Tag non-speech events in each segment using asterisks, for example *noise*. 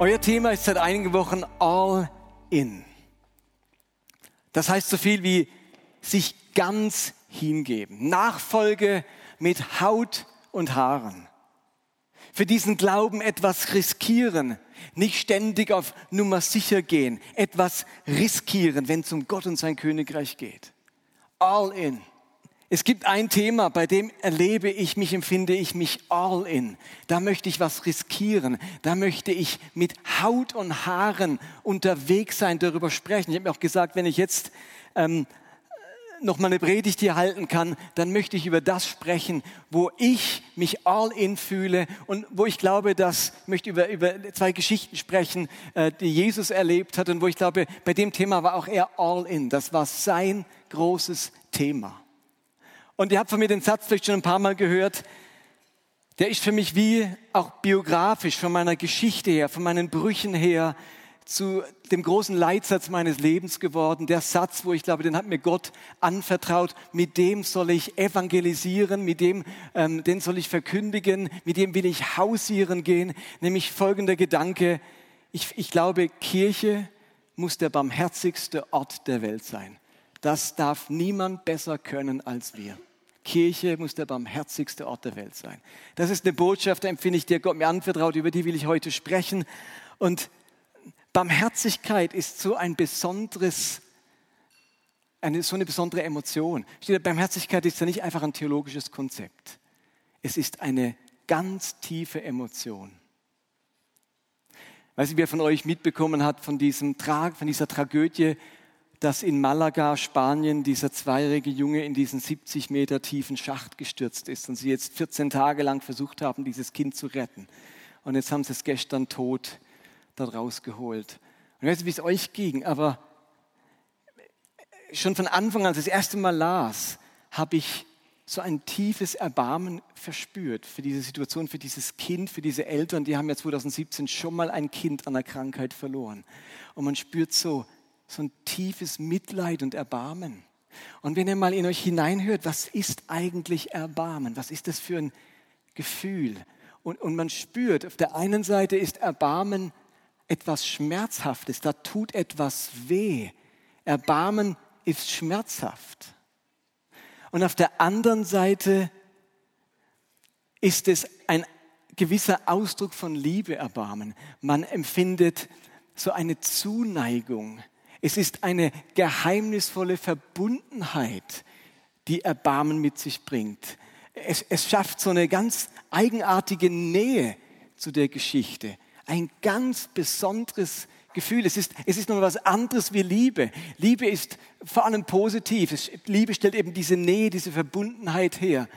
Euer Thema ist seit einigen Wochen All In. Das heißt so viel wie sich ganz hingeben. Nachfolge mit Haut und Haaren. Für diesen Glauben etwas riskieren, nicht ständig auf Nummer sicher gehen, etwas riskieren, wenn es um Gott und sein Königreich geht. All in. Es gibt ein Thema, bei dem erlebe ich mich, empfinde ich mich all in. Da möchte ich was riskieren. Da möchte ich mit Haut und Haaren unterwegs sein, darüber sprechen. Ich habe mir auch gesagt, wenn ich jetzt ähm, noch mal eine Predigt hier halten kann, dann möchte ich über das sprechen, wo ich mich all in fühle und wo ich glaube, dass ich möchte über, über zwei Geschichten sprechen, äh, die Jesus erlebt hat und wo ich glaube, bei dem Thema war auch er all in. Das war sein großes Thema. Und ihr habt von mir den Satz vielleicht schon ein paar Mal gehört, der ist für mich wie auch biografisch von meiner Geschichte her, von meinen Brüchen her, zu dem großen Leitsatz meines Lebens geworden. Der Satz, wo ich glaube, den hat mir Gott anvertraut. Mit dem soll ich evangelisieren, mit dem, ähm, den soll ich verkündigen, mit dem will ich hausieren gehen. Nämlich folgender Gedanke. Ich, ich glaube, Kirche muss der barmherzigste Ort der Welt sein. Das darf niemand besser können als wir. Kirche muss der barmherzigste Ort der Welt sein. Das ist eine Botschaft, empfinde ich, die Gott mir anvertraut, über die will ich heute sprechen. Und Barmherzigkeit ist so ein besonderes, eine, so eine besondere Emotion. Barmherzigkeit ist ja nicht einfach ein theologisches Konzept. Es ist eine ganz tiefe Emotion. Weiß ich, wer von euch mitbekommen hat von, diesem Tra von dieser Tragödie, dass in Malaga, Spanien, dieser zweijährige Junge in diesen 70 Meter tiefen Schacht gestürzt ist und sie jetzt 14 Tage lang versucht haben, dieses Kind zu retten. Und jetzt haben sie es gestern tot dort rausgeholt. Und ich weiß nicht, wie es euch ging, aber schon von Anfang an, als ich das erste Mal las, habe ich so ein tiefes Erbarmen verspürt für diese Situation, für dieses Kind, für diese Eltern. Die haben ja 2017 schon mal ein Kind an der Krankheit verloren. Und man spürt so, so ein tiefes Mitleid und Erbarmen. Und wenn ihr mal in euch hineinhört, was ist eigentlich Erbarmen? Was ist das für ein Gefühl? Und, und man spürt, auf der einen Seite ist Erbarmen etwas Schmerzhaftes, da tut etwas weh. Erbarmen ist schmerzhaft. Und auf der anderen Seite ist es ein gewisser Ausdruck von Liebe, Erbarmen. Man empfindet so eine Zuneigung. Es ist eine geheimnisvolle Verbundenheit, die Erbarmen mit sich bringt. Es, es schafft so eine ganz eigenartige Nähe zu der Geschichte ein ganz besonderes Gefühl. Es ist, es ist noch was anderes wie Liebe. Liebe ist vor allem positiv. Liebe stellt eben diese Nähe, diese Verbundenheit her.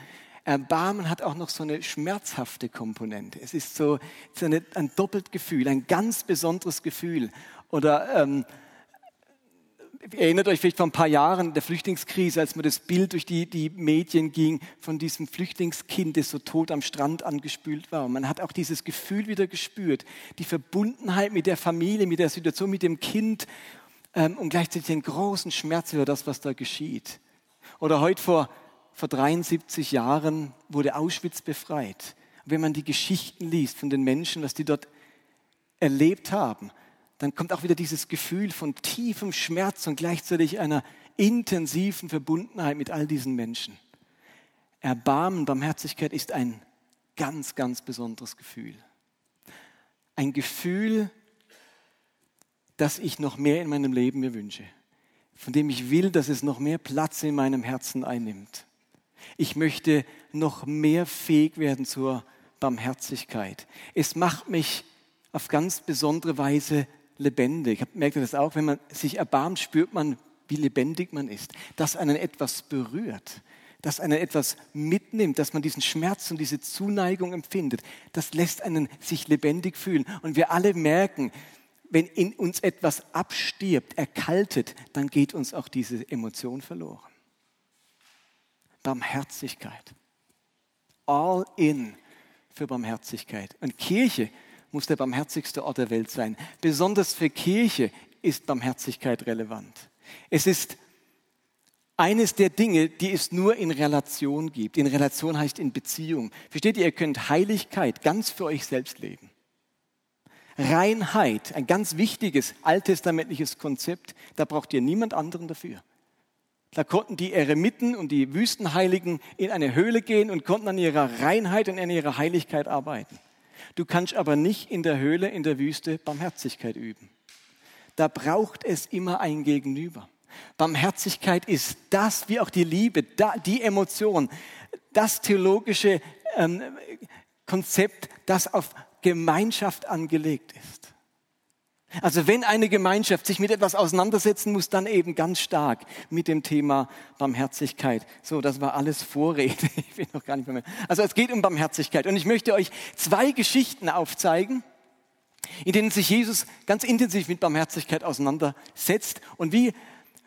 Erbarmen hat auch noch so eine schmerzhafte Komponente. Es ist so, so eine, ein doppelt Gefühl, ein ganz besonderes Gefühl. Oder ähm, erinnert euch vielleicht vor ein paar Jahren der Flüchtlingskrise, als mir das Bild durch die, die Medien ging von diesem Flüchtlingskind, das so tot am Strand angespült war. Und man hat auch dieses Gefühl wieder gespürt, die Verbundenheit mit der Familie, mit der Situation, mit dem Kind ähm, und gleichzeitig den großen Schmerz über das, was da geschieht. Oder heute vor, vor 73 Jahren wurde Auschwitz befreit. Und wenn man die Geschichten liest von den Menschen, was die dort erlebt haben, dann kommt auch wieder dieses Gefühl von tiefem Schmerz und gleichzeitig einer intensiven Verbundenheit mit all diesen Menschen. Erbarmen, Barmherzigkeit ist ein ganz, ganz besonderes Gefühl. Ein Gefühl, das ich noch mehr in meinem Leben mir wünsche, von dem ich will, dass es noch mehr Platz in meinem Herzen einnimmt. Ich möchte noch mehr fähig werden zur Barmherzigkeit. Es macht mich auf ganz besondere Weise lebendig. Merkt ihr das auch? Wenn man sich erbarmt, spürt man, wie lebendig man ist. Dass einen etwas berührt, dass einen etwas mitnimmt, dass man diesen Schmerz und diese Zuneigung empfindet. Das lässt einen sich lebendig fühlen. Und wir alle merken, wenn in uns etwas abstirbt, erkaltet, dann geht uns auch diese Emotion verloren. Barmherzigkeit. All in für Barmherzigkeit. Und Kirche muss der barmherzigste Ort der Welt sein. Besonders für Kirche ist Barmherzigkeit relevant. Es ist eines der Dinge, die es nur in Relation gibt. In Relation heißt in Beziehung. Versteht ihr, ihr könnt Heiligkeit ganz für euch selbst leben. Reinheit, ein ganz wichtiges alttestamentliches Konzept, da braucht ihr niemand anderen dafür. Da konnten die Eremiten und die Wüstenheiligen in eine Höhle gehen und konnten an ihrer Reinheit und an ihrer Heiligkeit arbeiten. Du kannst aber nicht in der Höhle, in der Wüste Barmherzigkeit üben. Da braucht es immer ein Gegenüber. Barmherzigkeit ist das, wie auch die Liebe, die Emotion, das theologische ähm, Konzept, das auf Gemeinschaft angelegt ist. Also wenn eine Gemeinschaft sich mit etwas auseinandersetzen muss, dann eben ganz stark mit dem Thema Barmherzigkeit. So, das war alles Vorrede. *laughs* Ich will noch gar nicht mehr. Also es geht um Barmherzigkeit. Und ich möchte euch zwei Geschichten aufzeigen, in denen sich Jesus ganz intensiv mit Barmherzigkeit auseinandersetzt und wie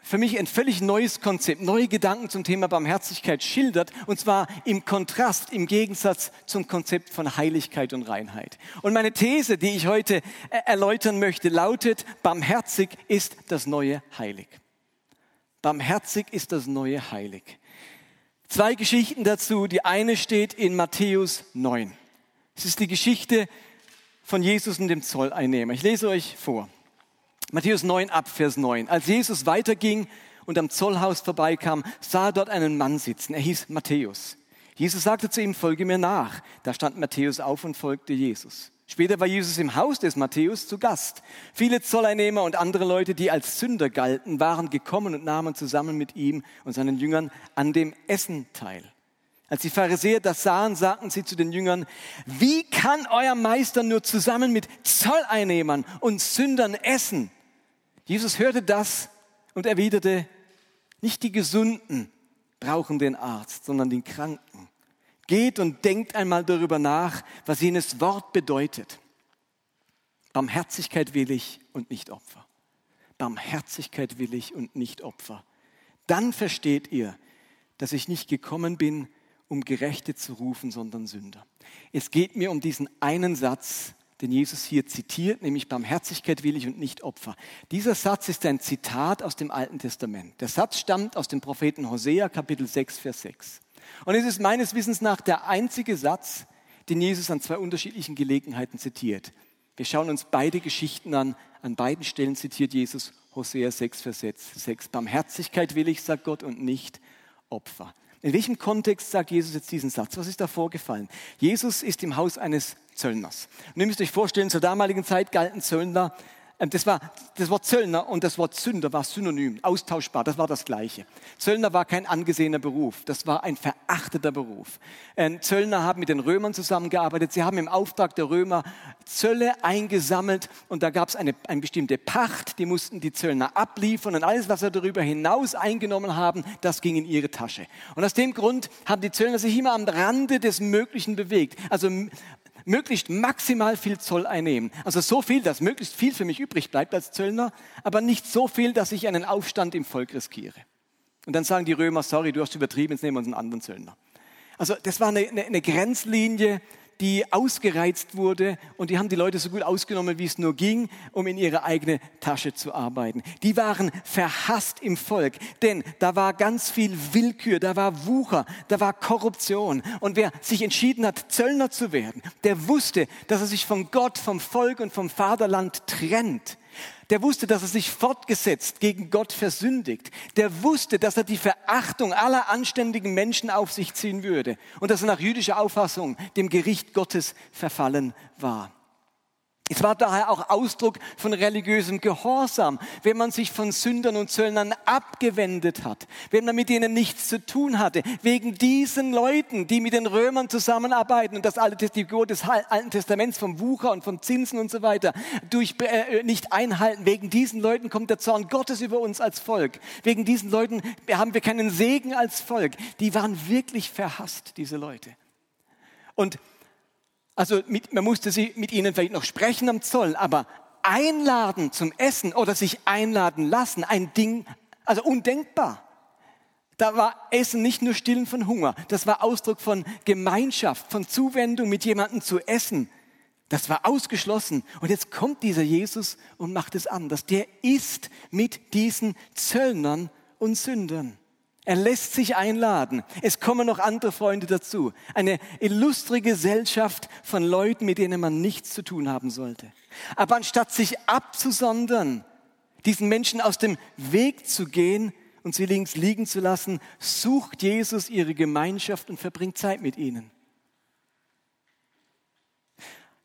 für mich ein völlig neues Konzept, neue Gedanken zum Thema Barmherzigkeit schildert, und zwar im Kontrast, im Gegensatz zum Konzept von Heiligkeit und Reinheit. Und meine These, die ich heute äh, erläutern möchte, lautet, barmherzig ist das neue Heilig. Barmherzig ist das neue Heilig. Zwei Geschichten dazu. Die eine steht in Matthäus 9. Es ist die Geschichte von Jesus und dem Zolleinnehmer. Ich lese euch vor. Matthäus 9 ab, Vers 9. Als Jesus weiterging und am Zollhaus vorbeikam, sah er dort einen Mann sitzen. Er hieß Matthäus. Jesus sagte zu ihm, folge mir nach. Da stand Matthäus auf und folgte Jesus. Später war Jesus im Haus des Matthäus zu Gast. Viele Zolleinnehmer und andere Leute, die als Sünder galten, waren gekommen und nahmen zusammen mit ihm und seinen Jüngern an dem Essen teil. Als die Pharisäer das sahen, sagten sie zu den Jüngern, wie kann euer Meister nur zusammen mit Zolleinnehmern und Sündern essen? Jesus hörte das und erwiderte, nicht die Gesunden brauchen den Arzt, sondern den Kranken. Geht und denkt einmal darüber nach, was jenes Wort bedeutet. Barmherzigkeit will ich und nicht Opfer. Barmherzigkeit will ich und nicht Opfer. Dann versteht ihr, dass ich nicht gekommen bin, um Gerechte zu rufen, sondern Sünder. Es geht mir um diesen einen Satz, den Jesus hier zitiert, nämlich Barmherzigkeit will ich und nicht Opfer. Dieser Satz ist ein Zitat aus dem Alten Testament. Der Satz stammt aus dem Propheten Hosea, Kapitel 6, Vers 6. Und es ist meines Wissens nach der einzige Satz, den Jesus an zwei unterschiedlichen Gelegenheiten zitiert. Wir schauen uns beide Geschichten an. An beiden Stellen zitiert Jesus Hosea 6, Vers 6. Barmherzigkeit will ich, sagt Gott, und nicht Opfer. In welchem Kontext sagt Jesus jetzt diesen Satz? Was ist da vorgefallen? Jesus ist im Haus eines Zöllners. Und ihr müsst euch vorstellen, zur damaligen Zeit galten Zöllner ähm, das, war, das Wort Zöllner und das Wort Sünder war synonym, austauschbar, das war das Gleiche. Zöllner war kein angesehener Beruf, das war ein verachteter Beruf. Ähm, Zöllner haben mit den Römern zusammengearbeitet, sie haben im Auftrag der Römer Zölle eingesammelt und da gab es eine, eine bestimmte Pacht, die mussten die Zöllner abliefern und alles, was sie darüber hinaus eingenommen haben, das ging in ihre Tasche. Und aus dem Grund haben die Zöllner sich immer am Rande des Möglichen bewegt. Also möglichst maximal viel Zoll einnehmen. Also so viel, dass möglichst viel für mich übrig bleibt als Zöllner, aber nicht so viel, dass ich einen Aufstand im Volk riskiere. Und dann sagen die Römer, sorry, du hast übertrieben, jetzt nehmen wir uns einen anderen Zöllner. Also das war eine, eine, eine Grenzlinie, die ausgereizt wurde und die haben die Leute so gut ausgenommen, wie es nur ging, um in ihre eigene Tasche zu arbeiten. Die waren verhasst im Volk, denn da war ganz viel Willkür, da war Wucher, da war Korruption. Und wer sich entschieden hat, Zöllner zu werden, der wusste, dass er sich von Gott, vom Volk und vom Vaterland trennt. Der wusste, dass er sich fortgesetzt gegen Gott versündigt. Der wusste, dass er die Verachtung aller anständigen Menschen auf sich ziehen würde und dass er nach jüdischer Auffassung dem Gericht Gottes verfallen war. Es war daher auch Ausdruck von religiösem Gehorsam, wenn man sich von Sündern und Zöllnern abgewendet hat, wenn man mit ihnen nichts zu tun hatte. Wegen diesen Leuten, die mit den Römern zusammenarbeiten und das alte Gebot des Alten Testaments vom Wucher und von Zinsen und so weiter durch, äh, nicht einhalten, wegen diesen Leuten kommt der Zorn Gottes über uns als Volk. Wegen diesen Leuten haben wir keinen Segen als Volk. Die waren wirklich verhasst, diese Leute. Und also mit, man musste sie mit ihnen vielleicht noch sprechen am Zoll, aber einladen zum Essen oder sich einladen lassen ein Ding, also undenkbar. Da war Essen nicht nur Stillen von Hunger, das war Ausdruck von Gemeinschaft, von Zuwendung, mit jemandem zu essen. Das war ausgeschlossen. Und jetzt kommt dieser Jesus und macht es anders. Der isst mit diesen Zöllnern und Sündern. Er lässt sich einladen. Es kommen noch andere Freunde dazu. Eine illustre Gesellschaft von Leuten, mit denen man nichts zu tun haben sollte. Aber anstatt sich abzusondern, diesen Menschen aus dem Weg zu gehen, und sie links liegen zu lassen, sucht Jesus ihre Gemeinschaft und verbringt Zeit mit ihnen.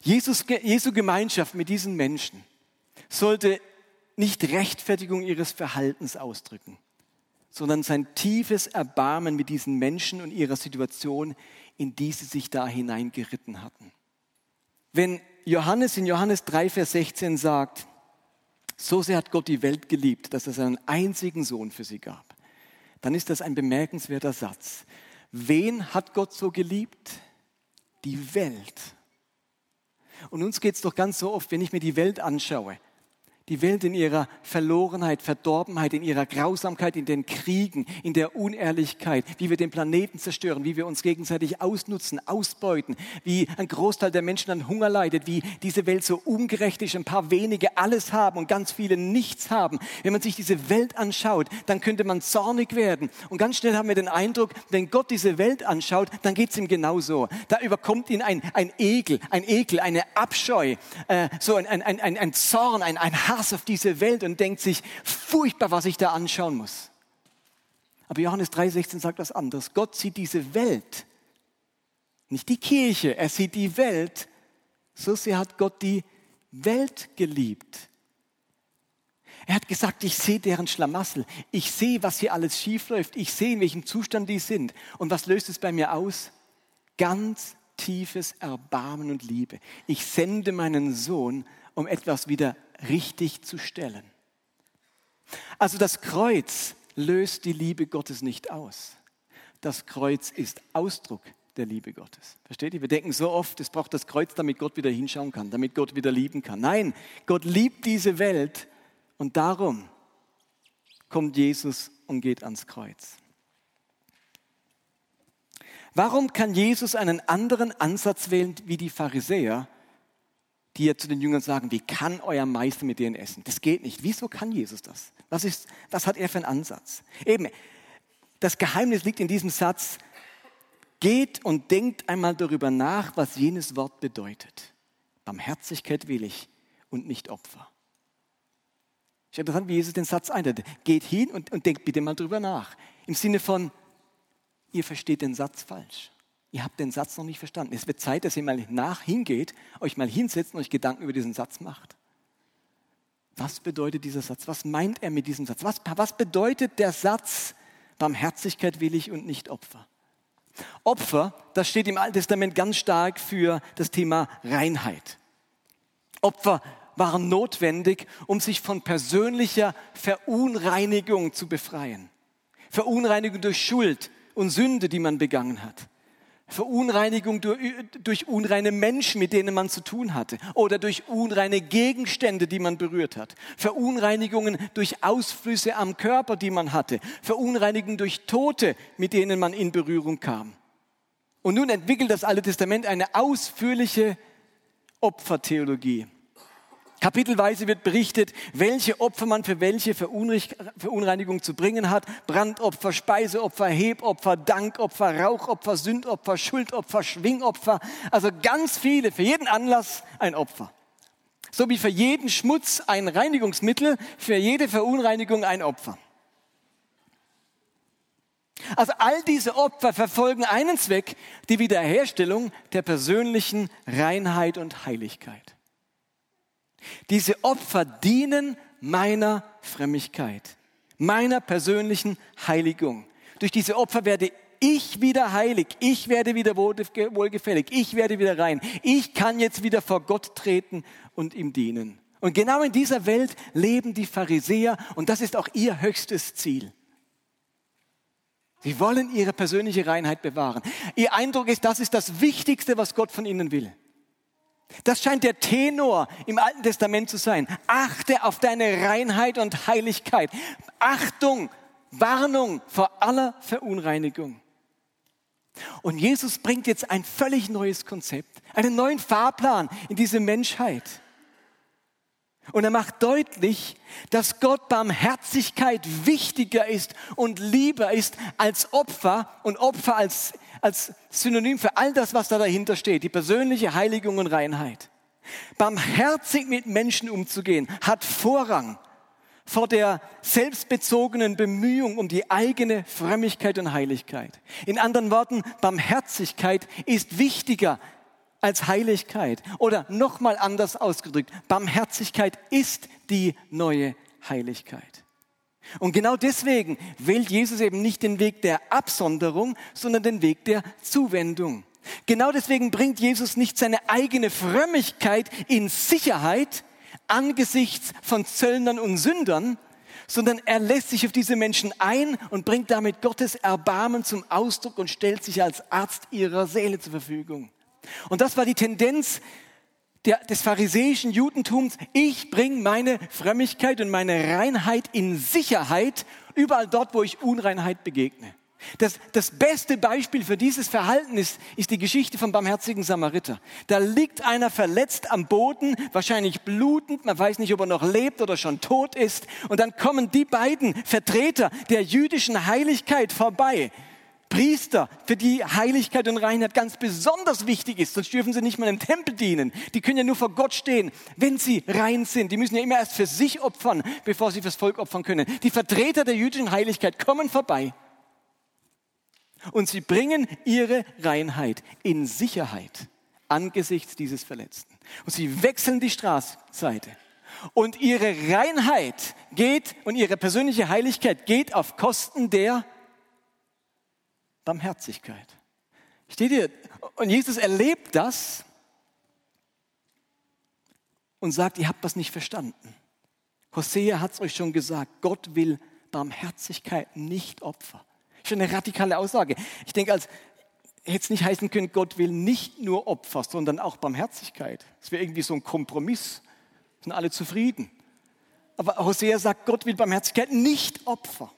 Jesus, Jesu Gemeinschaft mit diesen Menschen sollte nicht Rechtfertigung ihres Verhaltens ausdrücken, sondern sein tiefes Erbarmen mit diesen Menschen und ihrer Situation, in die sie sich da hineingeritten hatten. Wenn Johannes in Johannes 3, Vers 16 sagt, so sehr hat Gott die Welt geliebt, dass er seinen einzigen Sohn für sie gab. Dann ist das ein bemerkenswerter Satz. Wen hat Gott so geliebt? Die Welt. Und uns geht es doch ganz so oft, wenn ich mir die Welt anschaue, die Welt in ihrer Verlorenheit, Verdorbenheit, in ihrer Grausamkeit, in den Kriegen, in der Unehrlichkeit, wie wir den Planeten zerstören, wie wir uns gegenseitig ausnutzen, ausbeuten, wie ein Großteil der Menschen an Hunger leidet, wie diese Welt so ungerecht ist, ein paar wenige alles haben und ganz viele nichts haben. Wenn man sich diese Welt anschaut, dann könnte man zornig werden. Und ganz schnell haben wir den Eindruck, wenn Gott diese Welt anschaut, dann geht es ihm genauso. Da überkommt ihn ein, ein Ekel, ein Ekel, eine Abscheu, äh, so ein, ein, ein, ein Zorn, ein, ein Hass auf diese Welt und denkt sich, furchtbar, was ich da anschauen muss. Aber Johannes 3,16 sagt was anderes. Gott sieht diese Welt, nicht die Kirche, er sieht die Welt. So sehr hat Gott die Welt geliebt. Er hat gesagt, ich sehe deren Schlamassel. Ich sehe, was hier alles schiefläuft. Ich sehe, in welchem Zustand die sind. Und was löst es bei mir aus? Ganz tiefes Erbarmen und Liebe. Ich sende meinen Sohn, um etwas wieder richtig zu stellen. Also das Kreuz löst die Liebe Gottes nicht aus. Das Kreuz ist Ausdruck der Liebe Gottes. Versteht ihr? Wir denken so oft, es braucht das Kreuz, damit Gott wieder hinschauen kann, damit Gott wieder lieben kann. Nein, Gott liebt diese Welt und darum kommt Jesus und geht ans Kreuz. Warum kann Jesus einen anderen Ansatz wählen wie die Pharisäer die ja zu den Jüngern sagen, wie kann euer Meister mit denen essen? Das geht nicht. Wieso kann Jesus das? Was, ist, was hat er für einen Ansatz? Eben, das Geheimnis liegt in diesem Satz, geht und denkt einmal darüber nach, was jenes Wort bedeutet. Barmherzigkeit will ich und nicht Opfer. Ich interessant, wie Jesus den Satz einleitet. Geht hin und, und denkt bitte mal darüber nach. Im Sinne von, ihr versteht den Satz falsch ihr habt den Satz noch nicht verstanden. Es wird Zeit, dass ihr mal nach hingeht, euch mal hinsetzt und euch Gedanken über diesen Satz macht. Was bedeutet dieser Satz? Was meint er mit diesem Satz? Was, was bedeutet der Satz, Barmherzigkeit will ich und nicht Opfer? Opfer, das steht im Alten Testament ganz stark für das Thema Reinheit. Opfer waren notwendig, um sich von persönlicher Verunreinigung zu befreien. Verunreinigung durch Schuld und Sünde, die man begangen hat. Verunreinigung durch, unreine Menschen, mit denen man zu tun hatte, oder durch unreine Gegenstände, die man berührt hat. Verunreinigungen durch Ausflüsse am Körper, die man hatte. Verunreinigungen durch Tote, mit denen man in Berührung kam. Und nun entwickelt das Alte Testament eine ausführliche Opfertheologie. Kapitelweise wird berichtet, welche Opfer man für welche Verunreinigung zu bringen hat. Brandopfer, Speiseopfer, Hebopfer, Dankopfer, Rauchopfer, Sündopfer, Schuldopfer, Schwingopfer. Also ganz viele, für jeden Anlass ein Opfer. So wie für jeden Schmutz ein Reinigungsmittel, für jede Verunreinigung ein Opfer. Also all diese Opfer verfolgen einen Zweck, die Wiederherstellung der persönlichen Reinheit und Heiligkeit. Diese Opfer dienen meiner Frömmigkeit, meiner persönlichen Heiligung. Durch diese Opfer werde ich wieder heilig, ich werde wieder wohlgefällig, ich werde wieder rein. Ich kann jetzt wieder vor Gott treten und ihm dienen. Und genau in dieser Welt leben die Pharisäer und das ist auch ihr höchstes Ziel. Sie wollen ihre persönliche Reinheit bewahren. Ihr Eindruck ist, das ist das Wichtigste, was Gott von ihnen will. Das scheint der Tenor im Alten Testament zu sein. Achte auf deine Reinheit und Heiligkeit. Achtung, Warnung vor aller Verunreinigung. Und Jesus bringt jetzt ein völlig neues Konzept, einen neuen Fahrplan in diese Menschheit. Und er macht deutlich, dass Gott Barmherzigkeit wichtiger ist und lieber ist als Opfer und Opfer als, als Synonym für all das, was da dahinter steht, die persönliche Heiligung und Reinheit. Barmherzig mit Menschen umzugehen hat Vorrang vor der selbstbezogenen Bemühung um die eigene Frömmigkeit und Heiligkeit. In anderen Worten, Barmherzigkeit ist wichtiger als Heiligkeit. Oder nochmal anders ausgedrückt, Barmherzigkeit ist die neue Heiligkeit. Und genau deswegen wählt Jesus eben nicht den Weg der Absonderung, sondern den Weg der Zuwendung. Genau deswegen bringt Jesus nicht seine eigene Frömmigkeit in Sicherheit, angesichts von Zöllnern und Sündern, sondern er lässt sich auf diese Menschen ein und bringt damit Gottes Erbarmen zum Ausdruck und stellt sich als Arzt ihrer Seele zur Verfügung. Und das war die Tendenz der, des pharisäischen Judentums. Ich bringe meine Frömmigkeit und meine Reinheit in Sicherheit überall dort, wo ich Unreinheit begegne. Das, das beste Beispiel für dieses Verhalten ist, ist die Geschichte vom barmherzigen Samariter. Da liegt einer verletzt am Boden, wahrscheinlich blutend, man weiß nicht, ob er noch lebt oder schon tot ist. Und dann kommen die beiden Vertreter der jüdischen Heiligkeit vorbei. Priester, für die Heiligkeit und Reinheit ganz besonders wichtig ist, sonst dürfen sie nicht mal im Tempel dienen. Die können ja nur vor Gott stehen, wenn sie rein sind. Die müssen ja immer erst für sich opfern, bevor sie fürs Volk opfern können. Die Vertreter der jüdischen Heiligkeit kommen vorbei und sie bringen ihre Reinheit in Sicherheit angesichts dieses Verletzten. Und sie wechseln die Straßenseite. Und ihre Reinheit geht und ihre persönliche Heiligkeit geht auf Kosten der Barmherzigkeit. Steht ihr? Und Jesus erlebt das und sagt, ihr habt das nicht verstanden. Hosea hat es euch schon gesagt, Gott will Barmherzigkeit, nicht Opfer. Schon eine radikale Aussage. Ich denke, als hätte es nicht heißen können, Gott will nicht nur Opfer, sondern auch Barmherzigkeit. Es wäre irgendwie so ein Kompromiss. Sind alle zufrieden. Aber Hosea sagt, Gott will Barmherzigkeit, nicht Opfer.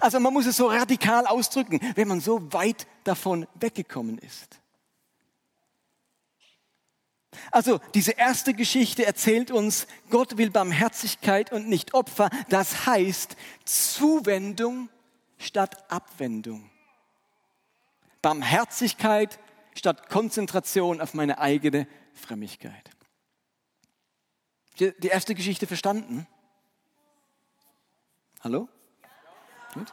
Also man muss es so radikal ausdrücken, wenn man so weit davon weggekommen ist. Also diese erste Geschichte erzählt uns, Gott will Barmherzigkeit und nicht Opfer. Das heißt Zuwendung statt Abwendung. Barmherzigkeit statt Konzentration auf meine eigene Frömmigkeit. Die erste Geschichte verstanden? Hallo? Gut.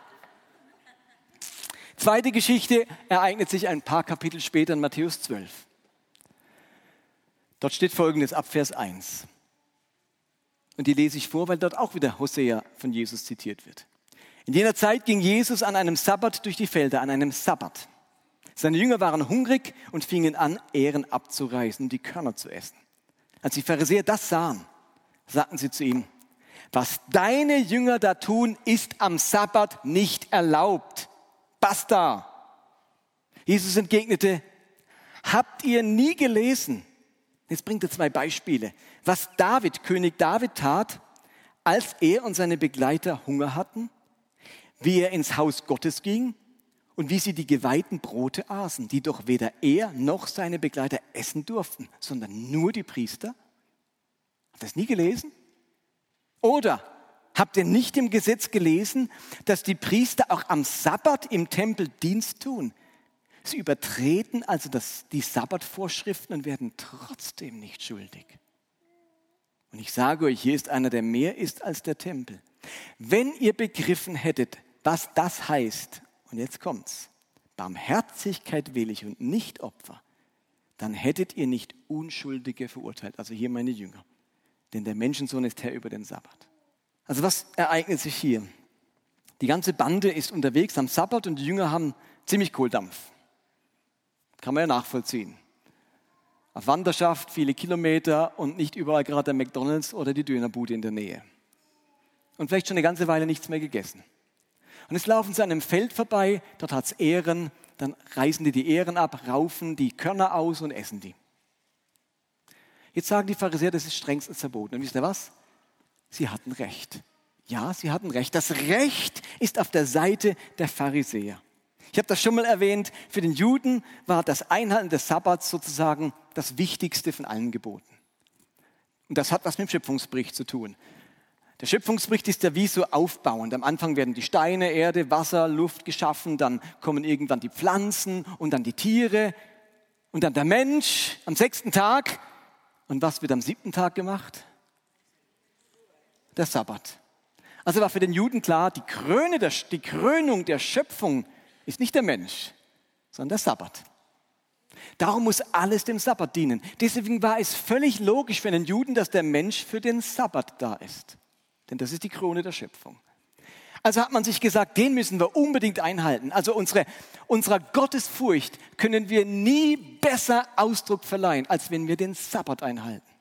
Zweite Geschichte ereignet sich ein paar Kapitel später in Matthäus 12. Dort steht folgendes ab Vers 1. Und die lese ich vor, weil dort auch wieder Hosea von Jesus zitiert wird. In jener Zeit ging Jesus an einem Sabbat durch die Felder, an einem Sabbat. Seine Jünger waren hungrig und fingen an, Ähren abzureißen und die Körner zu essen. Als die Pharisäer das sahen, sagten sie zu ihm, was deine Jünger da tun, ist am Sabbat nicht erlaubt. Basta. Jesus entgegnete, habt ihr nie gelesen? Jetzt bringt er zwei Beispiele. Was David, König David tat, als er und seine Begleiter Hunger hatten wie er ins Haus Gottes ging und wie sie die geweihten Brote aßen, die doch weder er noch seine Begleiter essen durften, sondern nur die Priester? Habt ihr das nie gelesen? Oder habt ihr nicht im Gesetz gelesen, dass die Priester auch am Sabbat im Tempel Dienst tun? Sie übertreten also das, die Sabbatvorschriften und werden trotzdem nicht schuldig. Und ich sage euch, hier ist einer, der mehr ist als der Tempel. Wenn ihr begriffen hättet, was das heißt, und jetzt kommt's, Barmherzigkeit will ich und nicht Opfer, dann hättet ihr nicht Unschuldige verurteilt, also hier meine Jünger. Denn der Menschensohn ist Herr über den Sabbat. Also was ereignet sich hier? Die ganze Bande ist unterwegs am Sabbat und die Jünger haben ziemlich Kohldampf. Kann man ja nachvollziehen. Auf Wanderschaft, viele Kilometer und nicht überall gerade der McDonalds oder die Dönerbude in der Nähe. Und vielleicht schon eine ganze Weile nichts mehr gegessen. Und jetzt laufen sie an einem Feld vorbei, dort hat es Ähren, dann reißen die die Ähren ab, raufen die Körner aus und essen die. Jetzt sagen die Pharisäer, das ist strengstens verboten. Und wisst ihr was? Sie hatten Recht. Ja, sie hatten Recht. Das Recht ist auf der Seite der Pharisäer. Ich habe das schon mal erwähnt, für den Juden war das Einhalten des Sabbats sozusagen das Wichtigste von allen Geboten. Und das hat was mit dem Schöpfungsbericht zu tun. Der Schöpfungsbericht ist ja wie so aufbauend. Am Anfang werden die Steine, Erde, Wasser, Luft geschaffen, dann kommen irgendwann die Pflanzen und dann die Tiere und dann der Mensch am sechsten Tag. Und was wird am siebten Tag gemacht? Der Sabbat. Also war für den Juden klar, die, Kröne der, die Krönung der Schöpfung ist nicht der Mensch, sondern der Sabbat. Darum muss alles dem Sabbat dienen. Deswegen war es völlig logisch für einen Juden, dass der Mensch für den Sabbat da ist. Denn das ist die Krone der Schöpfung. Also hat man sich gesagt, den müssen wir unbedingt einhalten. Also unsere, unserer Gottesfurcht können wir nie besser Ausdruck verleihen, als wenn wir den Sabbat einhalten.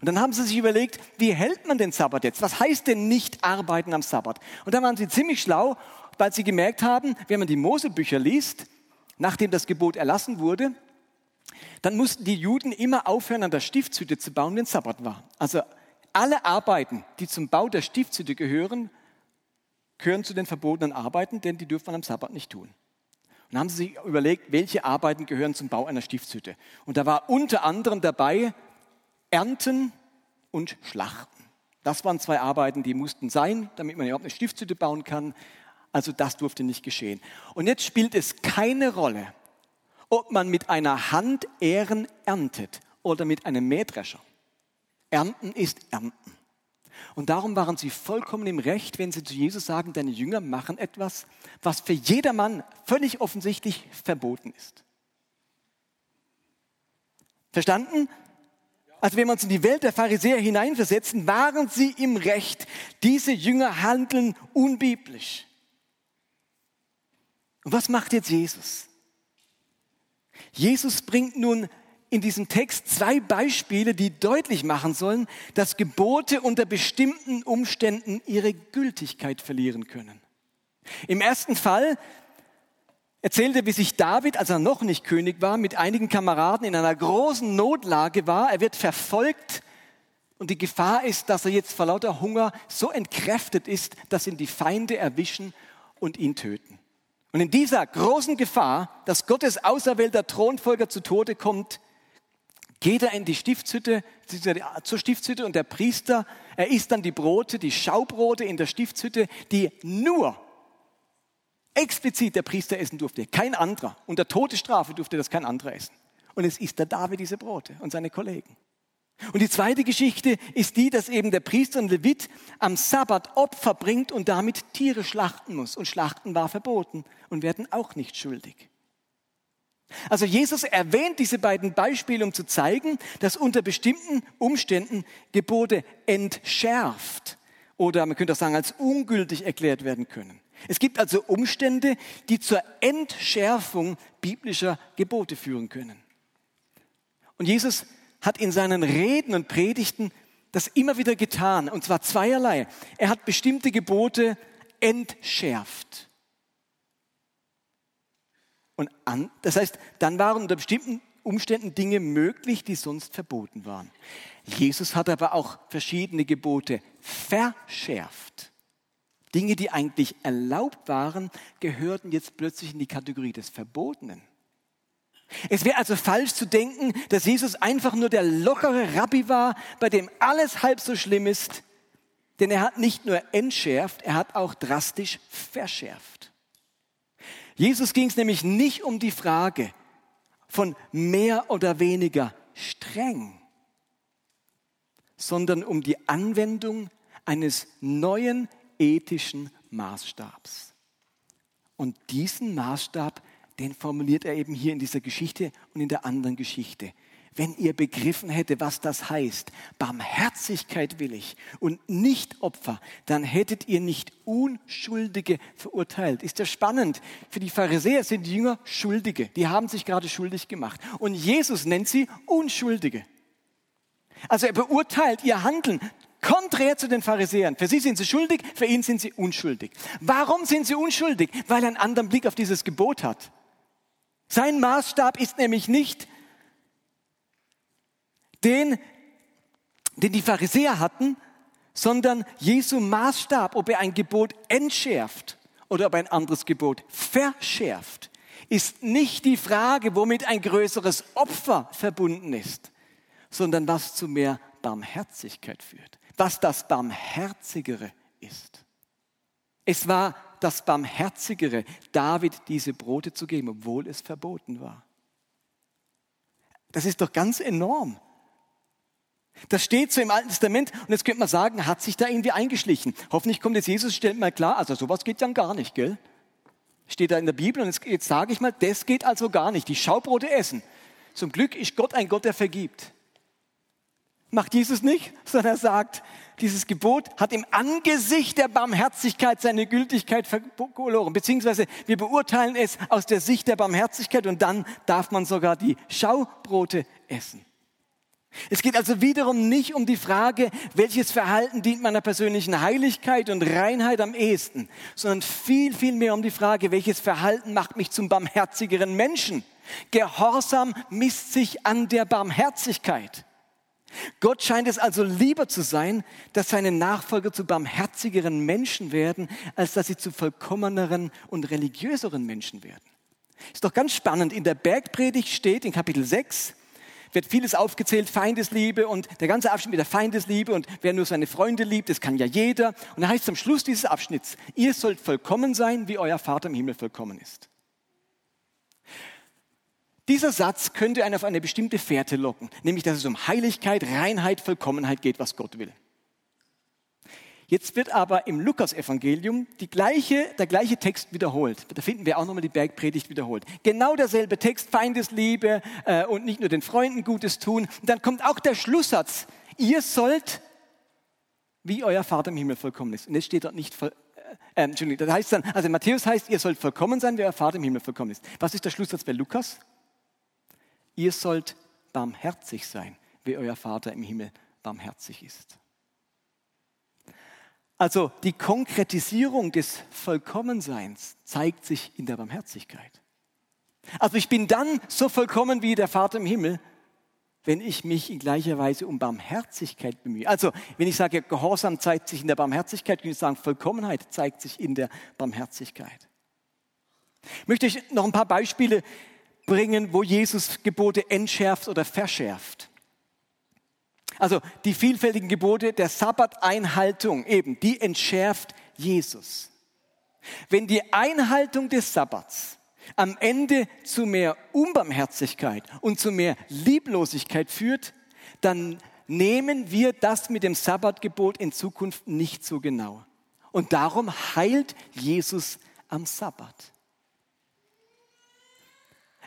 Und dann haben sie sich überlegt, wie hält man den Sabbat jetzt? Was heißt denn nicht arbeiten am Sabbat? Und dann waren sie ziemlich schlau, weil sie gemerkt haben, wenn man die Mosebücher liest, nachdem das Gebot erlassen wurde, dann mussten die Juden immer aufhören, an der Stiftshütte zu bauen, wenn Sabbat war. Also alle Arbeiten, die zum Bau der Stiftshütte gehören, gehören zu den verbotenen Arbeiten, denn die dürfen man am Sabbat nicht tun. Und dann haben sie sich überlegt, welche Arbeiten gehören zum Bau einer Stiftshütte. Und da war unter anderem dabei Ernten und Schlachten. Das waren zwei Arbeiten, die mussten sein, damit man überhaupt eine Stiftshütte bauen kann. Also das durfte nicht geschehen. Und jetzt spielt es keine Rolle, ob man mit einer Hand Ähren erntet oder mit einem Mähdrescher. Ernten ist Ernten. Und darum waren sie vollkommen im Recht, wenn sie zu Jesus sagen, deine Jünger machen etwas, was für jedermann völlig offensichtlich verboten ist. Verstanden? Also wenn wir uns in die Welt der Pharisäer hineinversetzen, waren sie im Recht. Diese Jünger handeln unbiblisch. Und was macht jetzt Jesus? Jesus bringt nun in diesem Text zwei Beispiele, die deutlich machen sollen, dass Gebote unter bestimmten Umständen ihre Gültigkeit verlieren können. Im ersten Fall erzählt er, wie sich David, als er noch nicht König war, mit einigen Kameraden in einer großen Notlage war. Er wird verfolgt und die Gefahr ist, dass er jetzt vor lauter Hunger so entkräftet ist, dass ihn die Feinde erwischen und ihn töten. Und in dieser großen Gefahr, dass Gottes auserwählter Thronfolger zu Tode kommt, geht er in die Stiftshütte, zur Stiftshütte und der Priester, er isst dann die Brote, die Schaubrote in der Stiftshütte, die nur explizit der Priester essen durfte, kein anderer. Unter Todesstrafe durfte das kein anderer essen. Und es isst der David diese Brote und seine Kollegen. Und die zweite Geschichte ist die, dass eben der Priester und Levit am Sabbat Opfer bringt und damit Tiere schlachten muss. Und Schlachten war verboten und werden auch nicht schuldig. Also Jesus erwähnt diese beiden Beispiele, um zu zeigen, dass unter bestimmten Umständen Gebote entschärft oder man könnte auch sagen, als ungültig erklärt werden können. Es gibt also Umstände, die zur Entschärfung biblischer Gebote führen können. Und Jesus hat in seinen Reden und Predigten das immer wieder getan, und zwar zweierlei. Er hat bestimmte Gebote entschärft. Und an, das heißt, dann waren unter bestimmten Umständen Dinge möglich, die sonst verboten waren. Jesus hat aber auch verschiedene Gebote verschärft. Dinge, die eigentlich erlaubt waren, gehörten jetzt plötzlich in die Kategorie des Verbotenen. Es wäre also falsch zu denken, dass Jesus einfach nur der lockere Rabbi war, bei dem alles halb so schlimm ist, denn er hat nicht nur entschärft, er hat auch drastisch verschärft. Jesus ging es nämlich nicht um die Frage von mehr oder weniger streng, sondern um die Anwendung eines neuen ethischen Maßstabs. Und diesen Maßstab, den formuliert er eben hier in dieser Geschichte und in der anderen Geschichte wenn ihr begriffen hätte, was das heißt, Barmherzigkeit will ich und nicht Opfer, dann hättet ihr nicht Unschuldige verurteilt. Ist ja spannend. Für die Pharisäer sind die Jünger Schuldige. Die haben sich gerade schuldig gemacht. Und Jesus nennt sie Unschuldige. Also er beurteilt ihr Handeln konträr zu den Pharisäern. Für sie sind sie schuldig, für ihn sind sie unschuldig. Warum sind sie unschuldig? Weil er einen anderen Blick auf dieses Gebot hat. Sein Maßstab ist nämlich nicht den, den die Pharisäer hatten, sondern Jesu Maßstab, ob er ein Gebot entschärft oder ob ein anderes Gebot verschärft, ist nicht die Frage, womit ein größeres Opfer verbunden ist, sondern was zu mehr Barmherzigkeit führt, was das Barmherzigere ist. Es war das Barmherzigere, David diese Brote zu geben, obwohl es verboten war. Das ist doch ganz enorm. Das steht so im Alten Testament und jetzt könnte man sagen, hat sich da irgendwie eingeschlichen. Hoffentlich kommt jetzt Jesus, stellt mal klar, also sowas geht dann gar nicht, gell? Steht da in der Bibel und jetzt, jetzt sage ich mal, das geht also gar nicht. Die Schaubrote essen. Zum Glück ist Gott ein Gott, der vergibt. Macht Jesus nicht, sondern er sagt, dieses Gebot hat im Angesicht der Barmherzigkeit seine Gültigkeit verloren. Beziehungsweise wir beurteilen es aus der Sicht der Barmherzigkeit und dann darf man sogar die Schaubrote essen. Es geht also wiederum nicht um die Frage, welches Verhalten dient meiner persönlichen Heiligkeit und Reinheit am ehesten, sondern viel, viel mehr um die Frage, welches Verhalten macht mich zum barmherzigeren Menschen. Gehorsam misst sich an der Barmherzigkeit. Gott scheint es also lieber zu sein, dass seine Nachfolger zu barmherzigeren Menschen werden, als dass sie zu vollkommeneren und religiöseren Menschen werden. Ist doch ganz spannend. In der Bergpredigt steht in Kapitel 6, wird vieles aufgezählt, Feindesliebe und der ganze Abschnitt mit der Feindesliebe und wer nur seine Freunde liebt, das kann ja jeder. Und da heißt es am Schluss dieses Abschnitts, ihr sollt vollkommen sein, wie euer Vater im Himmel vollkommen ist. Dieser Satz könnte einen auf eine bestimmte Fährte locken, nämlich dass es um Heiligkeit, Reinheit, Vollkommenheit geht, was Gott will. Jetzt wird aber im Lukas-Evangelium gleiche, der gleiche Text wiederholt. Da finden wir auch nochmal die Bergpredigt wiederholt. Genau derselbe Text, Feindesliebe äh, und nicht nur den Freunden Gutes tun. Und dann kommt auch der Schlusssatz, ihr sollt, wie euer Vater im Himmel vollkommen ist. Und es steht dort nicht, voll, äh, Entschuldigung, das heißt dann, also Matthäus heißt, ihr sollt vollkommen sein, wie euer Vater im Himmel vollkommen ist. Was ist der Schlusssatz bei Lukas? Ihr sollt barmherzig sein, wie euer Vater im Himmel barmherzig ist. Also die Konkretisierung des Vollkommenseins zeigt sich in der Barmherzigkeit. Also ich bin dann so vollkommen wie der Vater im Himmel, wenn ich mich in gleicher Weise um Barmherzigkeit bemühe. Also wenn ich sage, Gehorsam zeigt sich in der Barmherzigkeit, kann ich sagen, Vollkommenheit zeigt sich in der Barmherzigkeit. Möchte ich noch ein paar Beispiele bringen, wo Jesus Gebote entschärft oder verschärft. Also die vielfältigen Gebote der Sabbateinhaltung eben, die entschärft Jesus. Wenn die Einhaltung des Sabbats am Ende zu mehr Unbarmherzigkeit und zu mehr Lieblosigkeit führt, dann nehmen wir das mit dem Sabbatgebot in Zukunft nicht so genau. Und darum heilt Jesus am Sabbat.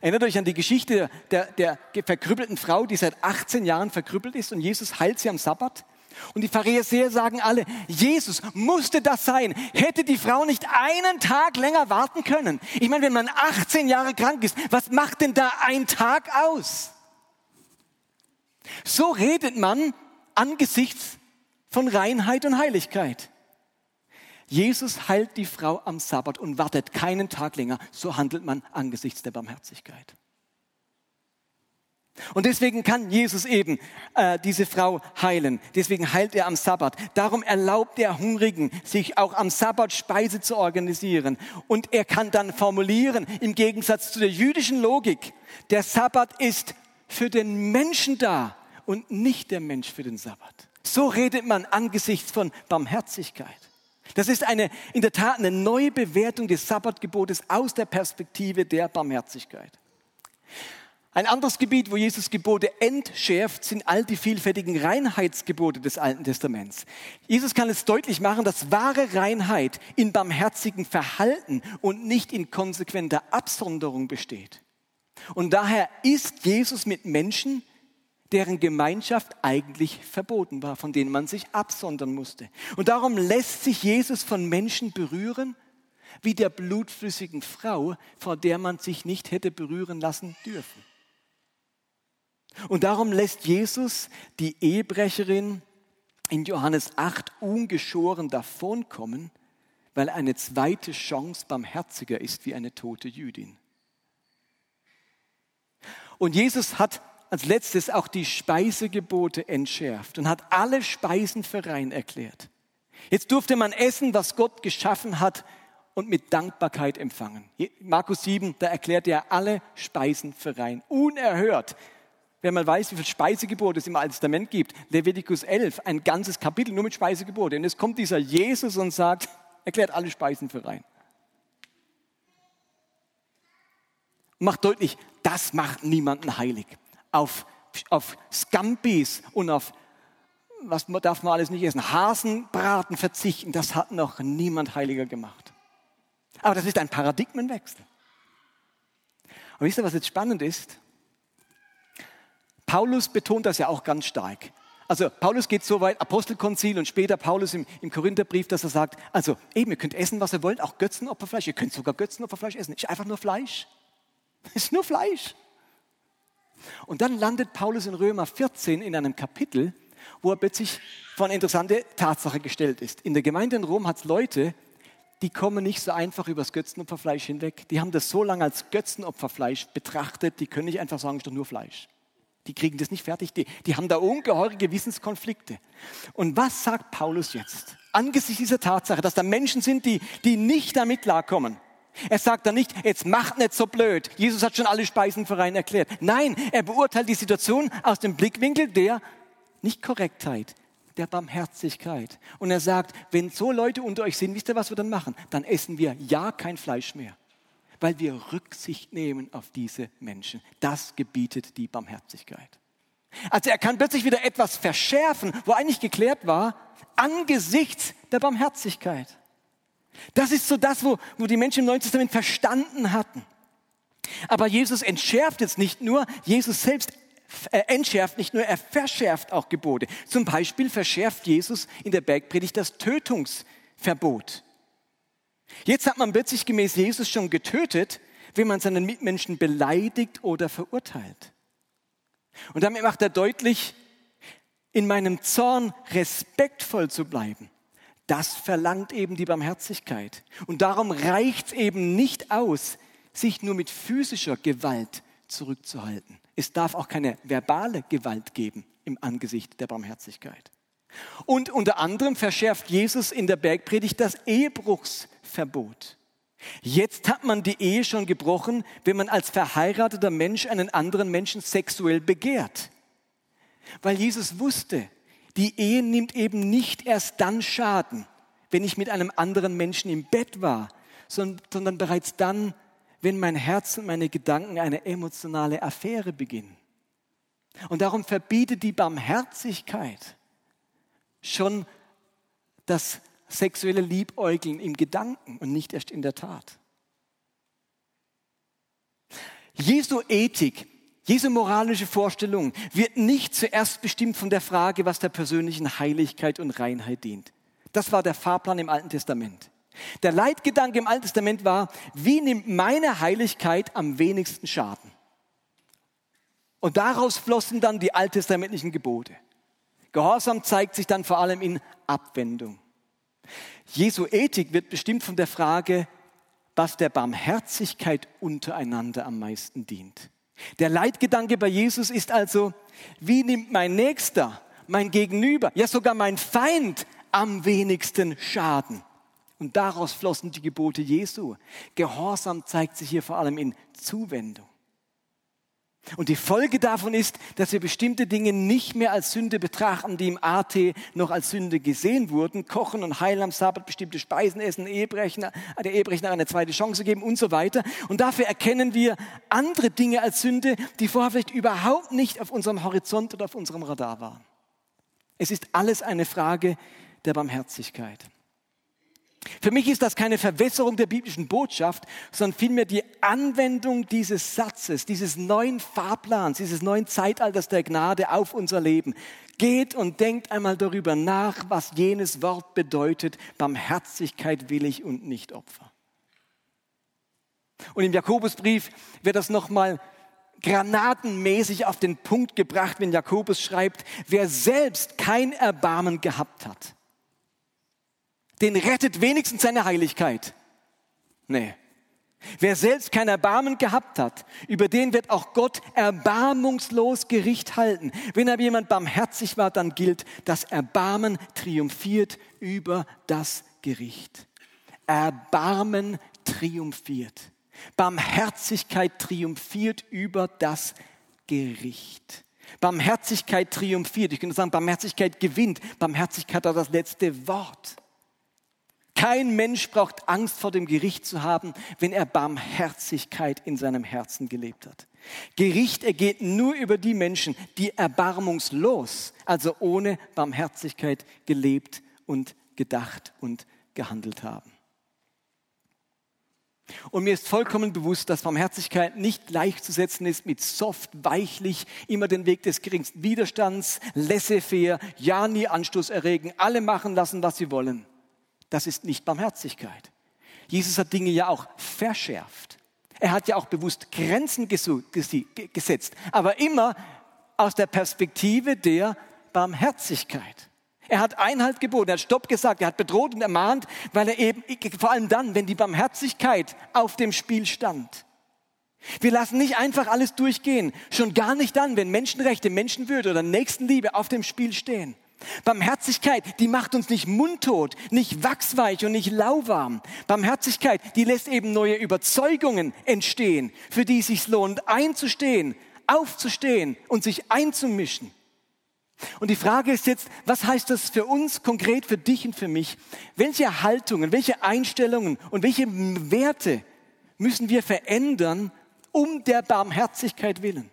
Erinnert euch an die Geschichte der, der verkrüppelten Frau, die seit 18 Jahren verkrüppelt ist und Jesus heilt sie am Sabbat. Und die Pharisäer sagen alle, Jesus, musste das sein? Hätte die Frau nicht einen Tag länger warten können? Ich meine, wenn man 18 Jahre krank ist, was macht denn da ein Tag aus? So redet man angesichts von Reinheit und Heiligkeit. Jesus heilt die Frau am Sabbat und wartet keinen Tag länger. So handelt man angesichts der Barmherzigkeit. Und deswegen kann Jesus eben äh, diese Frau heilen. Deswegen heilt er am Sabbat. Darum erlaubt er Hungrigen, sich auch am Sabbat Speise zu organisieren. Und er kann dann formulieren, im Gegensatz zu der jüdischen Logik, der Sabbat ist für den Menschen da und nicht der Mensch für den Sabbat. So redet man angesichts von Barmherzigkeit. Das ist eine, in der Tat eine neue Bewertung des Sabbatgebotes aus der Perspektive der Barmherzigkeit. Ein anderes Gebiet, wo Jesus Gebote entschärft, sind all die vielfältigen Reinheitsgebote des Alten Testaments. Jesus kann es deutlich machen, dass wahre Reinheit in barmherzigen Verhalten und nicht in konsequenter Absonderung besteht. Und daher ist Jesus mit Menschen, deren Gemeinschaft eigentlich verboten war, von denen man sich absondern musste. Und darum lässt sich Jesus von Menschen berühren, wie der blutflüssigen Frau, vor der man sich nicht hätte berühren lassen dürfen. Und darum lässt Jesus die Ehebrecherin in Johannes 8 ungeschoren davonkommen, weil eine zweite Chance barmherziger ist wie eine tote Jüdin. Und Jesus hat als letztes auch die Speisegebote entschärft und hat alle Speisen für rein erklärt. Jetzt durfte man essen, was Gott geschaffen hat und mit Dankbarkeit empfangen. Markus 7, da erklärt er alle Speisen für rein. Unerhört. Wenn man weiß, wie viele Speisegebote es im Alten Testament gibt, Levitikus 11, ein ganzes Kapitel nur mit Speisegebote. Und jetzt kommt dieser Jesus und sagt, erklärt alle Speisen für rein. Macht deutlich, das macht niemanden heilig. Auf, auf Scampis und auf was darf man alles nicht essen? Hasenbraten verzichten, das hat noch niemand heiliger gemacht. Aber das ist ein Paradigmenwechsel. Und wisst ihr, was jetzt spannend ist? Paulus betont das ja auch ganz stark. Also Paulus geht so weit, Apostelkonzil und später Paulus im, im Korintherbrief, dass er sagt, also eben, ihr könnt essen, was ihr wollt, auch Götzenopferfleisch, ihr könnt sogar Götzenopferfleisch essen, ist einfach nur Fleisch. *laughs* Ist nur Fleisch. Und dann landet Paulus in Römer 14 in einem Kapitel, wo er plötzlich vor eine interessante Tatsache gestellt ist. In der Gemeinde in Rom hat es Leute, die kommen nicht so einfach über das Götzenopferfleisch hinweg. Die haben das so lange als Götzenopferfleisch betrachtet, die können nicht einfach sagen, es ist doch nur Fleisch. Die kriegen das nicht fertig. Die, die haben da ungeheure Gewissenskonflikte. Und was sagt Paulus jetzt? Angesichts dieser Tatsache, dass da Menschen sind, die, die nicht damit klarkommen. Er sagt da nicht, jetzt macht nicht so blöd. Jesus hat schon alle Speisen für rein erklärt. Nein, er beurteilt die Situation aus dem Blickwinkel der nicht Korrektheit, der Barmherzigkeit. Und er sagt, wenn so Leute unter euch sind, wisst ihr, was wir dann machen? Dann essen wir ja kein Fleisch mehr, weil wir Rücksicht nehmen auf diese Menschen. Das gebietet die Barmherzigkeit. Also er kann plötzlich wieder etwas verschärfen, wo eigentlich geklärt war, angesichts der Barmherzigkeit. Das ist so das, wo, wo die Menschen im Neuen Testament verstanden hatten. Aber Jesus entschärft jetzt nicht nur, Jesus selbst er entschärft nicht nur, er verschärft auch Gebote. Zum Beispiel verschärft Jesus in der Bergpredigt das Tötungsverbot. Jetzt hat man plötzlich gemäß Jesus schon getötet, wenn man seinen Mitmenschen beleidigt oder verurteilt. Und damit macht er deutlich, in meinem Zorn respektvoll zu bleiben. Das verlangt eben die Barmherzigkeit. Und darum reicht es eben nicht aus, sich nur mit physischer Gewalt zurückzuhalten. Es darf auch keine verbale Gewalt geben im Angesicht der Barmherzigkeit. Und unter anderem verschärft Jesus in der Bergpredigt das Ehebruchsverbot. Jetzt hat man die Ehe schon gebrochen, wenn man als verheirateter Mensch einen anderen Menschen sexuell begehrt. Weil Jesus wusste, die Ehe nimmt eben nicht erst dann Schaden, wenn ich mit einem anderen Menschen im Bett war, sondern bereits dann, wenn mein Herz und meine Gedanken eine emotionale Affäre beginnen. Und darum verbietet die Barmherzigkeit schon das sexuelle Liebäugeln im Gedanken und nicht erst in der Tat. Jesu Ethik, Jesu moralische Vorstellung wird nicht zuerst bestimmt von der Frage, was der persönlichen Heiligkeit und Reinheit dient. Das war der Fahrplan im Alten Testament. Der Leitgedanke im Alten Testament war, wie nimmt meine Heiligkeit am wenigsten Schaden? Und daraus flossen dann die alttestamentlichen Gebote. Gehorsam zeigt sich dann vor allem in Abwendung. Jesu Ethik wird bestimmt von der Frage, was der Barmherzigkeit untereinander am meisten dient. Der Leitgedanke bei Jesus ist also, wie nimmt mein Nächster, mein Gegenüber, ja sogar mein Feind am wenigsten Schaden? Und daraus flossen die Gebote Jesu. Gehorsam zeigt sich hier vor allem in Zuwendung. Und die Folge davon ist, dass wir bestimmte Dinge nicht mehr als Sünde betrachten, die im AT noch als Sünde gesehen wurden. Kochen und heilen am Sabbat, bestimmte Speisen essen, Ehebrechen, der Ehebrecher eine zweite Chance geben und so weiter. Und dafür erkennen wir andere Dinge als Sünde, die vorher vielleicht überhaupt nicht auf unserem Horizont oder auf unserem Radar waren. Es ist alles eine Frage der Barmherzigkeit. Für mich ist das keine Verwässerung der biblischen Botschaft, sondern vielmehr die Anwendung dieses Satzes, dieses neuen Fahrplans, dieses neuen Zeitalters der Gnade auf unser Leben. Geht und denkt einmal darüber nach, was jenes Wort bedeutet. Barmherzigkeit will ich und nicht Opfer. Und im Jakobusbrief wird das nochmal granatenmäßig auf den Punkt gebracht, wenn Jakobus schreibt, wer selbst kein Erbarmen gehabt hat den rettet wenigstens seine Heiligkeit. Nee, Wer selbst kein Erbarmen gehabt hat, über den wird auch Gott erbarmungslos Gericht halten. Wenn aber jemand barmherzig war, dann gilt, das Erbarmen triumphiert über das Gericht. Erbarmen triumphiert. Barmherzigkeit triumphiert über das Gericht. Barmherzigkeit triumphiert. Ich könnte sagen, Barmherzigkeit gewinnt. Barmherzigkeit hat das letzte Wort. Kein Mensch braucht Angst vor dem Gericht zu haben, wenn er Barmherzigkeit in seinem Herzen gelebt hat. Gericht ergeht nur über die Menschen, die erbarmungslos, also ohne Barmherzigkeit gelebt und gedacht und gehandelt haben. Und mir ist vollkommen bewusst, dass Barmherzigkeit nicht gleichzusetzen ist mit soft, weichlich, immer den Weg des geringsten Widerstands, laissez-faire, ja nie Anstoß erregen, alle machen lassen, was sie wollen. Das ist nicht Barmherzigkeit. Jesus hat Dinge ja auch verschärft. Er hat ja auch bewusst Grenzen gesetzt, aber immer aus der Perspektive der Barmherzigkeit. Er hat Einhalt geboten, er hat Stopp gesagt, er hat bedroht und ermahnt, weil er eben, vor allem dann, wenn die Barmherzigkeit auf dem Spiel stand. Wir lassen nicht einfach alles durchgehen, schon gar nicht dann, wenn Menschenrechte, Menschenwürde oder Nächstenliebe auf dem Spiel stehen. Barmherzigkeit, die macht uns nicht mundtot, nicht wachsweich und nicht lauwarm. Barmherzigkeit, die lässt eben neue Überzeugungen entstehen, für die es sich lohnt, einzustehen, aufzustehen und sich einzumischen. Und die Frage ist jetzt, was heißt das für uns konkret, für dich und für mich? Welche Haltungen, welche Einstellungen und welche Werte müssen wir verändern, um der Barmherzigkeit willen?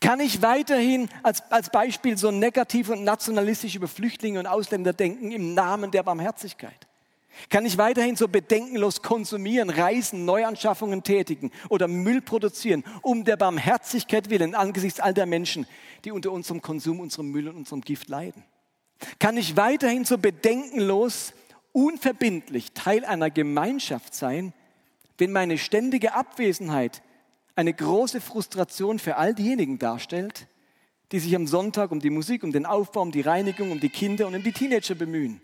Kann ich weiterhin als, als Beispiel so negativ und nationalistisch über Flüchtlinge und Ausländer denken im Namen der Barmherzigkeit? Kann ich weiterhin so bedenkenlos konsumieren, reisen, Neuanschaffungen tätigen oder Müll produzieren, um der Barmherzigkeit willen angesichts all der Menschen, die unter unserem Konsum, unserem Müll und unserem Gift leiden? Kann ich weiterhin so bedenkenlos, unverbindlich Teil einer Gemeinschaft sein, wenn meine ständige Abwesenheit eine große Frustration für all diejenigen darstellt, die sich am Sonntag um die Musik, um den Aufbau, um die Reinigung, um die Kinder und um die Teenager bemühen?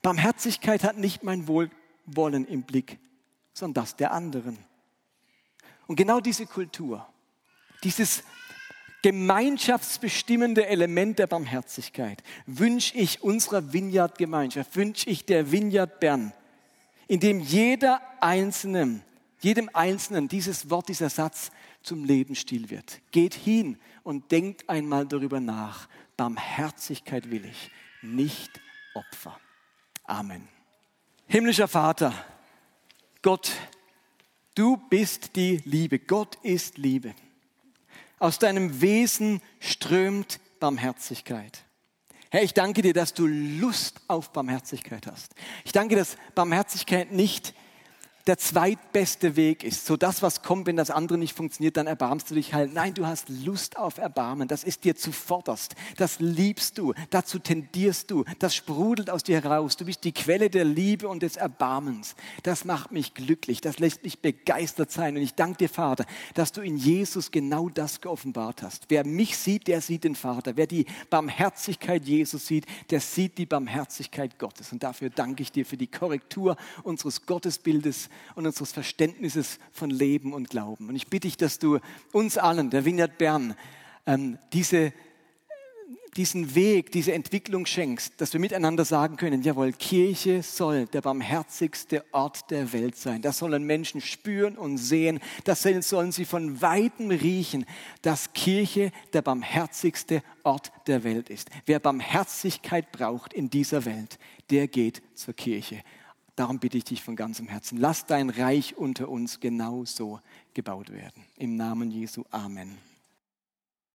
Barmherzigkeit hat nicht mein Wohlwollen im Blick, sondern das der anderen. Und genau diese Kultur, dieses gemeinschaftsbestimmende Element der Barmherzigkeit wünsche ich unserer Vineyard-Gemeinschaft, wünsche ich der Vineyard Bern, in dem jeder Einzelne, jedem Einzelnen dieses Wort, dieser Satz zum Lebensstil wird. Geht hin und denkt einmal darüber nach. Barmherzigkeit will ich, nicht Opfer. Amen. Himmlischer Vater, Gott, du bist die Liebe. Gott ist Liebe. Aus deinem Wesen strömt Barmherzigkeit. Herr, ich danke dir, dass du Lust auf Barmherzigkeit hast. Ich danke, dass Barmherzigkeit nicht der zweitbeste Weg ist. So das, was kommt, wenn das andere nicht funktioniert, dann erbarmst du dich halt. Nein, du hast Lust auf Erbarmen. Das ist dir zuvorderst. Das liebst du. Dazu tendierst du. Das sprudelt aus dir heraus. Du bist die Quelle der Liebe und des Erbarmens. Das macht mich glücklich. Das lässt mich begeistert sein. Und ich danke dir, Vater, dass du in Jesus genau das geoffenbart hast. Wer mich sieht, der sieht den Vater. Wer die Barmherzigkeit Jesus sieht, der sieht die Barmherzigkeit Gottes. Und dafür danke ich dir für die Korrektur unseres Gottesbildes und unseres Verständnisses von Leben und Glauben. Und ich bitte dich, dass du uns allen, der Vineyard Bern, ähm, diese, diesen Weg, diese Entwicklung schenkst, dass wir miteinander sagen können, jawohl, Kirche soll der barmherzigste Ort der Welt sein. Das sollen Menschen spüren und sehen, das sollen sie von weitem riechen, dass Kirche der barmherzigste Ort der Welt ist. Wer Barmherzigkeit braucht in dieser Welt, der geht zur Kirche. Darum bitte ich dich von ganzem Herzen, lass dein Reich unter uns genauso gebaut werden. Im Namen Jesu. Amen.